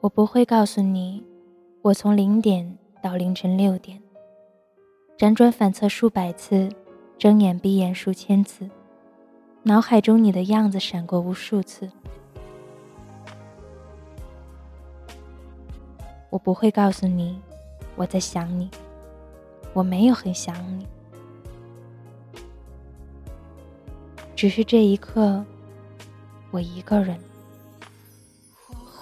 我不会告诉你，我从零点到凌晨六点，辗转反侧数百次，睁眼闭眼数千次，脑海中你的样子闪过无数次。我不会告诉你，我在想你，我没有很想你，只是这一刻，我一个人。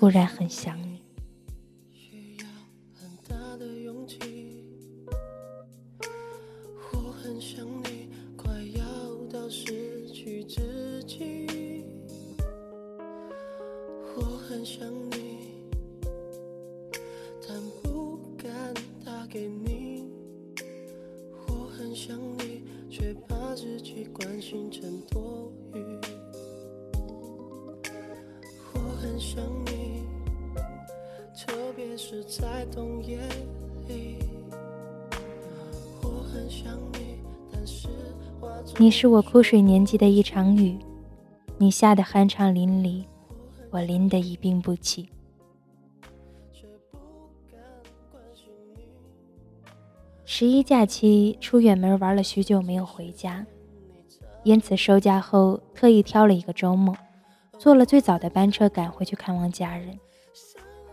忽然很想你。需要很大的勇气。我很想你，快要到失去自己。我很想你，但不敢打给你。我很想你，却把自己关心成多想你，特别。是在冬夜里，我很想你，但是你是我枯水年纪的一场雨，你下的酣畅淋漓，我淋得一病不起。十一假期出远门玩了许久，没有回家，因此收假后特意挑了一个周末，坐了最早的班车赶回去看望家人。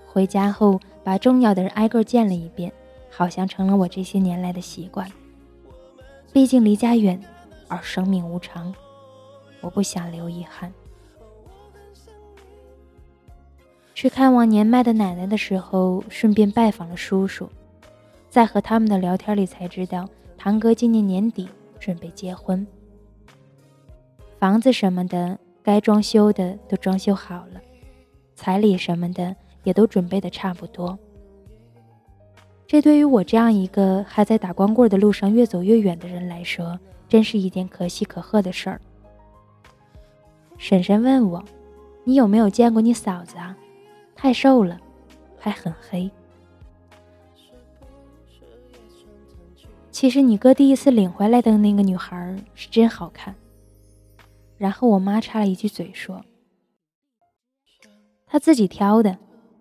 回家后，把重要的人挨个见了一遍，好像成了我这些年来的习惯。毕竟离家远，而生命无常，我不想留遗憾。去看望年迈的奶奶的时候，顺便拜访了叔叔，在和他们的聊天里才知道，堂哥今年年底准备结婚，房子什么的该装修的都装修好了，彩礼什么的。也都准备的差不多，这对于我这样一个还在打光棍的路上越走越远的人来说，真是一件可喜可贺的事儿。婶婶问我：“你有没有见过你嫂子啊？太瘦了，还很黑。”其实你哥第一次领回来的那个女孩是真好看。然后我妈插了一句嘴说：“她自己挑的。”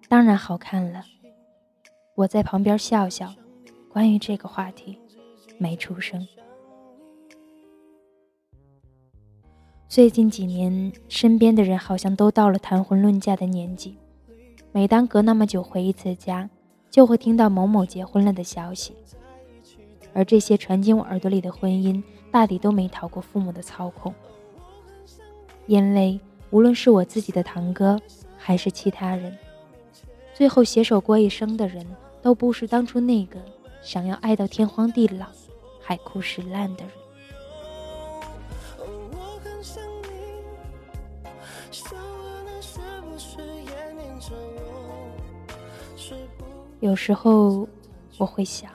当然好看了，我在旁边笑笑。关于这个话题，没出声。最近几年，身边的人好像都到了谈婚论嫁的年纪。每当隔那么久回一次家，就会听到某某结婚了的消息。而这些传进我耳朵里的婚姻，大抵都没逃过父母的操控。因为无论是我自己的堂哥，还是其他人。最后携手过一生的人，都不是当初那个想要爱到天荒地老、海枯石烂的人。有时候我会想，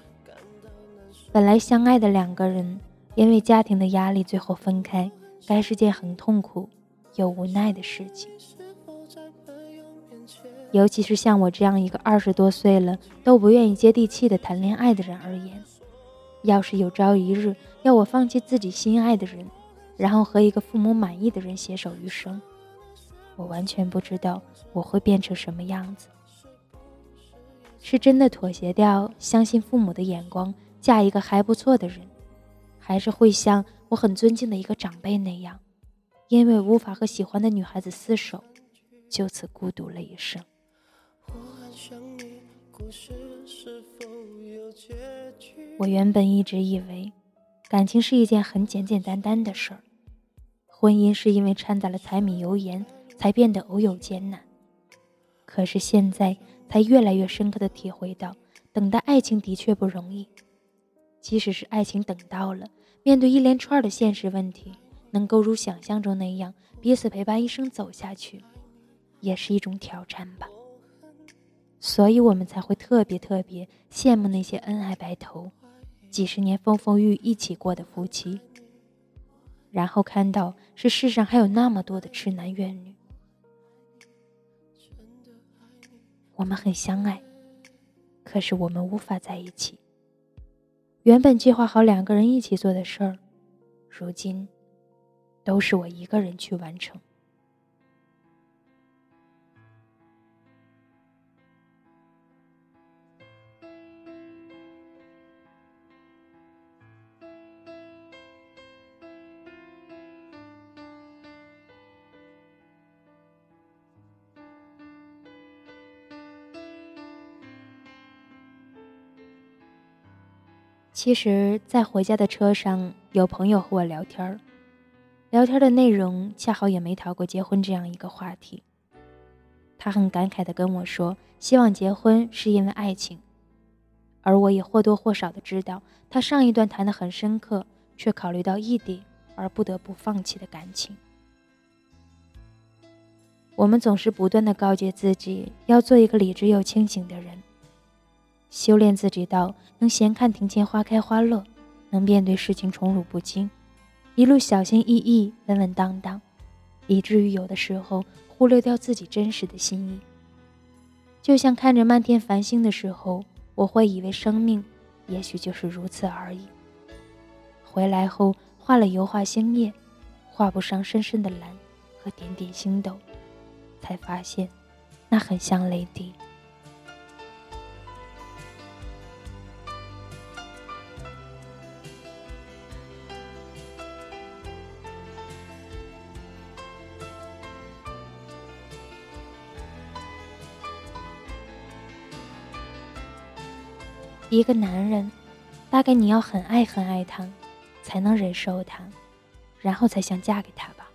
本来相爱的两个人，因为家庭的压力最后分开，该是件很痛苦又无奈的事情。尤其是像我这样一个二十多岁了都不愿意接地气的谈恋爱的人而言，要是有朝一日要我放弃自己心爱的人，然后和一个父母满意的人携手余生，我完全不知道我会变成什么样子。是真的妥协掉，相信父母的眼光，嫁一个还不错的人，还是会像我很尊敬的一个长辈那样，因为无法和喜欢的女孩子厮守，就此孤独了一生。我原本一直以为，感情是一件很简简单单的事儿，婚姻是因为掺杂了柴米油盐才变得偶有艰难。可是现在才越来越深刻的体会到，等待爱情的确不容易。即使是爱情等到了，面对一连串的现实问题，能够如想象中那样彼此陪伴一生走下去，也是一种挑战吧。所以我们才会特别特别羡慕那些恩爱白头、几十年风风雨雨一起过的夫妻，然后看到是世上还有那么多的痴男怨女。我们很相爱，可是我们无法在一起。原本计划好两个人一起做的事儿，如今都是我一个人去完成。其实在回家的车上有朋友和我聊天儿聊天的内容恰好也没逃过结婚这样一个话题。他很感慨地跟我说，希望结婚是因为爱情，而我也或多或少的知道，他上一段谈得很深刻，却考虑到异地而不得不放弃的感情。我们总是不断的告诫自己，要做一个理智又清醒的人。修炼自己到能闲看庭前花开花落，能面对事情宠辱不惊，一路小心翼翼、稳稳当当，以至于有的时候忽略掉自己真实的心意。就像看着漫天繁星的时候，我会以为生命也许就是如此而已。回来后画了油画星夜，画不上深深的蓝和点点星斗，才发现那很像泪滴。一个男人，大概你要很爱很爱他，才能忍受他，然后才想嫁给他吧。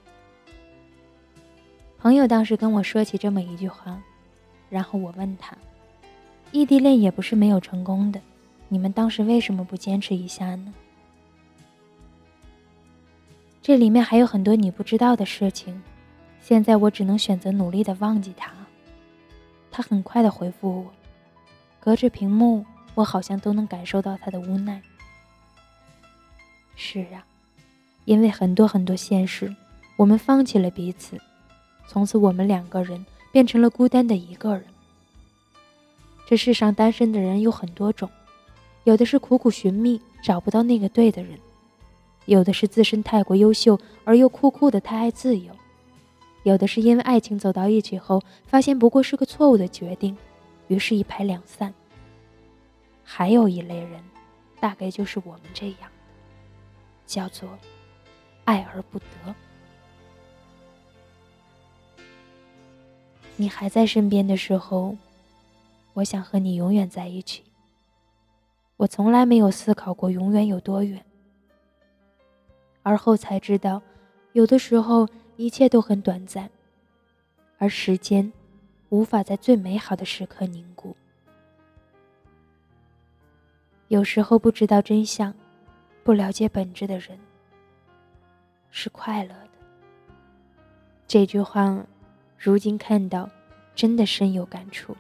朋友当时跟我说起这么一句话，然后我问他：异地恋也不是没有成功的，你们当时为什么不坚持一下呢？这里面还有很多你不知道的事情，现在我只能选择努力的忘记他。他很快的回复我，隔着屏幕。我好像都能感受到他的无奈。是啊，因为很多很多现实，我们放弃了彼此，从此我们两个人变成了孤单的一个人。这世上单身的人有很多种，有的是苦苦寻觅找不到那个对的人，有的是自身太过优秀而又酷酷的太爱自由，有的是因为爱情走到一起后发现不过是个错误的决定，于是一拍两散。还有一类人，大概就是我们这样的，叫做爱而不得。你还在身边的时候，我想和你永远在一起。我从来没有思考过永远有多远，而后才知道，有的时候一切都很短暂，而时间无法在最美好的时刻凝固。有时候不知道真相、不了解本质的人是快乐的。这句话，如今看到，真的深有感触。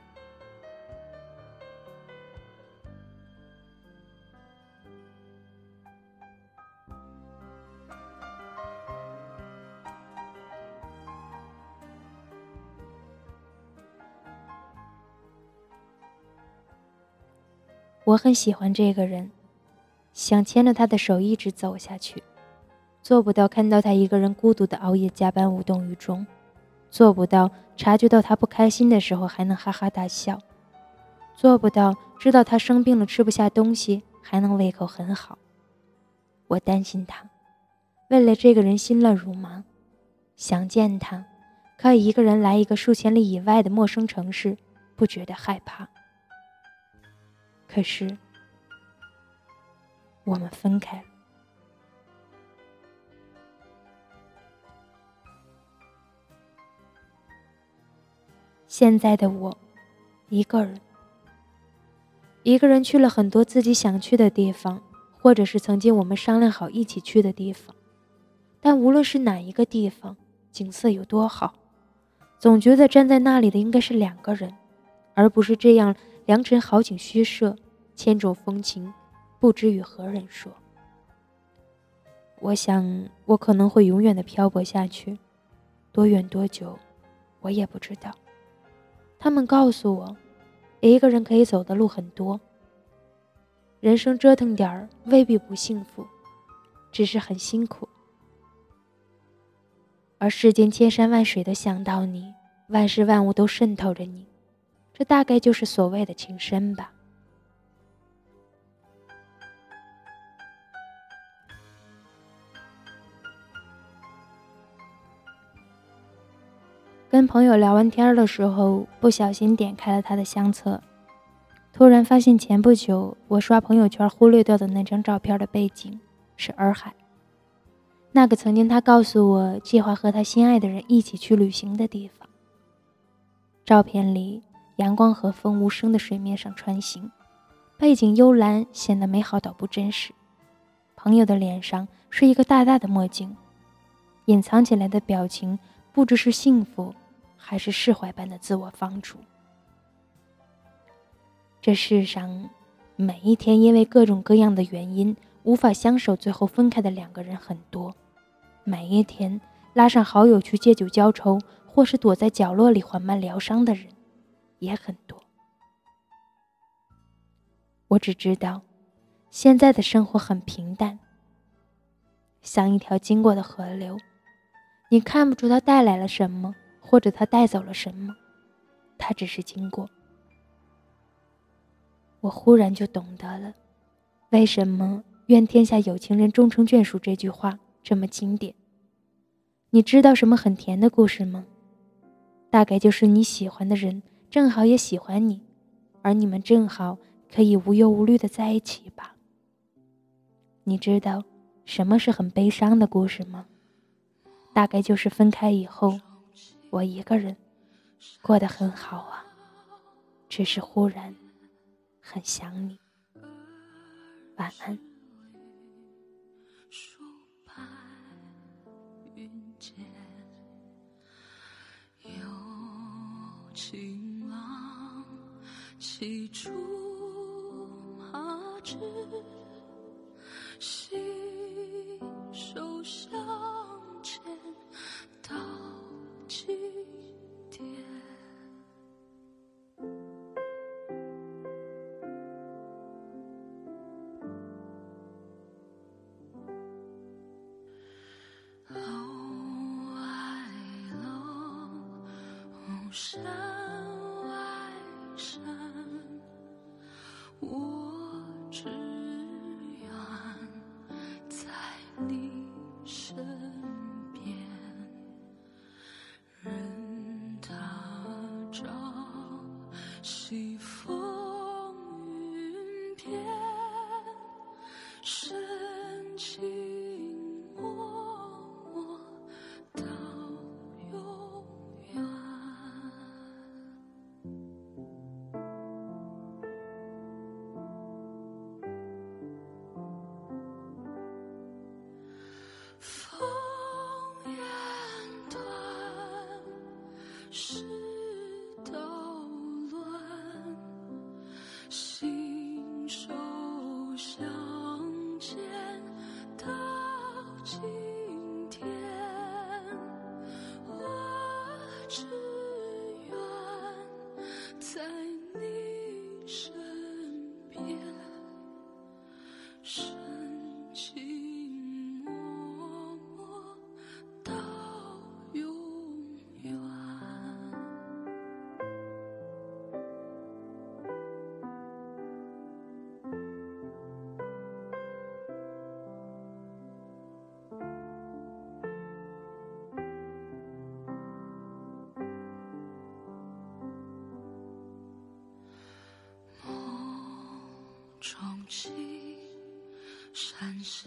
我很喜欢这个人，想牵着他的手一直走下去，做不到看到他一个人孤独的熬夜加班无动于衷，做不到察觉到他不开心的时候还能哈哈大笑，做不到知道他生病了吃不下东西还能胃口很好。我担心他，为了这个人心乱如麻，想见他，可以一个人来一个数千里以外的陌生城市，不觉得害怕。可是，我们分开了。现在的我，一个人，一个人去了很多自己想去的地方，或者是曾经我们商量好一起去的地方。但无论是哪一个地方，景色有多好，总觉得站在那里的应该是两个人，而不是这样良辰好景虚设。千种风情，不知与何人说。我想，我可能会永远的漂泊下去，多远多久，我也不知道。他们告诉我，一个人可以走的路很多。人生折腾点儿，未必不幸福，只是很辛苦。而世间千山万水的想到你，万事万物都渗透着你，这大概就是所谓的情深吧。跟朋友聊完天的时候，不小心点开了他的相册，突然发现前不久我刷朋友圈忽略掉的那张照片的背景是洱海，那个曾经他告诉我计划和他心爱的人一起去旅行的地方。照片里，阳光和风无声的水面上穿行，背景幽蓝，显得美好到不真实。朋友的脸上是一个大大的墨镜，隐藏起来的表情不知是幸福，还是释怀般的自我放逐。这世上，每一天因为各种各样的原因无法相守，最后分开的两个人很多；每一天拉上好友去借酒浇愁，或是躲在角落里缓慢疗伤的人也很多。我只知道，现在的生活很平淡，像一条经过的河流，你看不出它带来了什么，或者它带走了什么，它只是经过。我忽然就懂得了，为什么“愿天下有情人终成眷属”这句话这么经典。你知道什么很甜的故事吗？大概就是你喜欢的人正好也喜欢你，而你们正好可以无忧无虑的在一起吧。你知道什么是很悲伤的故事吗？大概就是分开以后，我一个人过得很好啊，只是忽然。很想你，晚安。情郎骑出马志，句点楼外楼红山是。重启山下